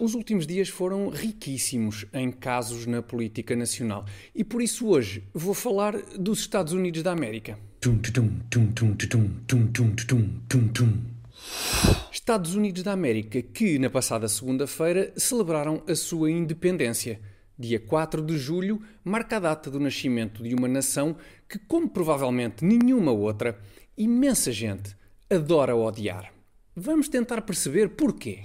Os últimos dias foram riquíssimos em casos na política nacional e por isso hoje vou falar dos Estados Unidos da América. Estados Unidos da América que na passada segunda-feira celebraram a sua independência. Dia 4 de julho marca a data do nascimento de uma nação que, como provavelmente nenhuma outra, imensa gente adora odiar. Vamos tentar perceber porquê.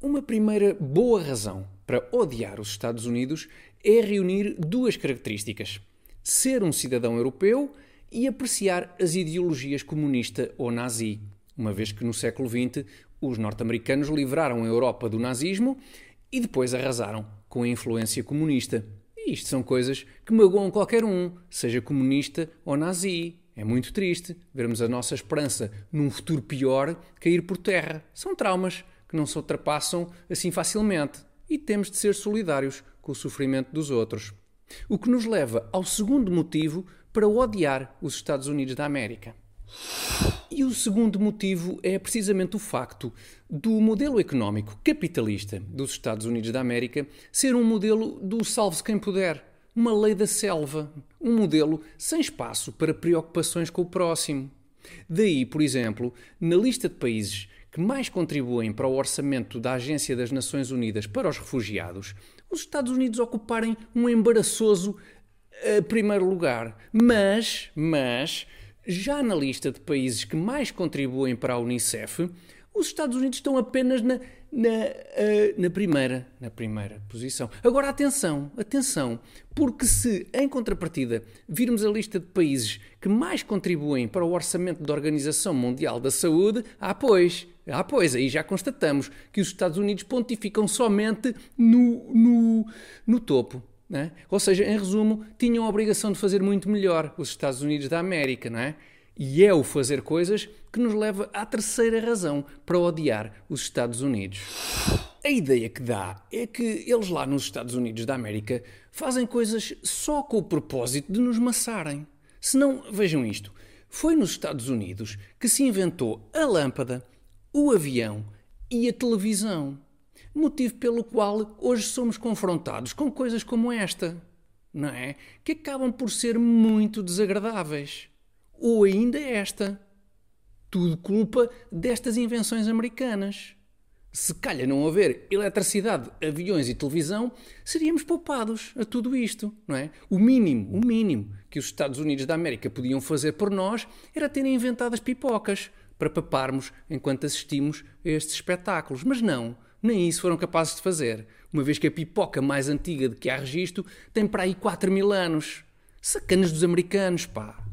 Uma primeira boa razão para odiar os Estados Unidos é reunir duas características: ser um cidadão europeu e apreciar as ideologias comunista ou nazi, uma vez que no século XX os norte-americanos livraram a Europa do nazismo e depois arrasaram com a influência comunista. E isto são coisas que magoam qualquer um, seja comunista ou nazi. É muito triste vermos a nossa esperança num futuro pior cair por terra. São traumas que não se ultrapassam assim facilmente e temos de ser solidários com o sofrimento dos outros. O que nos leva ao segundo motivo para odiar os Estados Unidos da América. E o segundo motivo é precisamente o facto do modelo económico capitalista dos Estados Unidos da América ser um modelo do salve-se quem puder uma lei da selva, um modelo sem espaço para preocupações com o próximo. Daí, por exemplo, na lista de países que mais contribuem para o orçamento da Agência das Nações Unidas para os Refugiados, os Estados Unidos ocuparem um embaraçoso uh, primeiro lugar. Mas, mas, já na lista de países que mais contribuem para a Unicef, os Estados Unidos estão apenas na, na, uh, na, primeira, na primeira posição. Agora, atenção, atenção, porque se, em contrapartida, virmos a lista de países que mais contribuem para o orçamento da Organização Mundial da Saúde, ah, pois, ah, pois, aí já constatamos que os Estados Unidos pontificam somente no, no, no topo. É? Ou seja, em resumo, tinham a obrigação de fazer muito melhor os Estados Unidos da América, não é? E é o fazer coisas que nos leva à terceira razão para odiar os Estados Unidos. A ideia que dá é que eles lá nos Estados Unidos da América fazem coisas só com o propósito de nos maçarem. Se não, vejam isto: foi nos Estados Unidos que se inventou a lâmpada, o avião e a televisão. Motivo pelo qual hoje somos confrontados com coisas como esta, não é? Que acabam por ser muito desagradáveis ou ainda esta. Tudo culpa destas invenções americanas. Se calha não haver eletricidade, aviões e televisão, seríamos poupados a tudo isto, não é? O mínimo, o mínimo que os Estados Unidos da América podiam fazer por nós era terem inventado as pipocas para paparmos enquanto assistimos a estes espetáculos. Mas não, nem isso foram capazes de fazer, uma vez que a pipoca mais antiga de que há registro tem para aí 4 mil anos. Sacanas dos americanos, pá!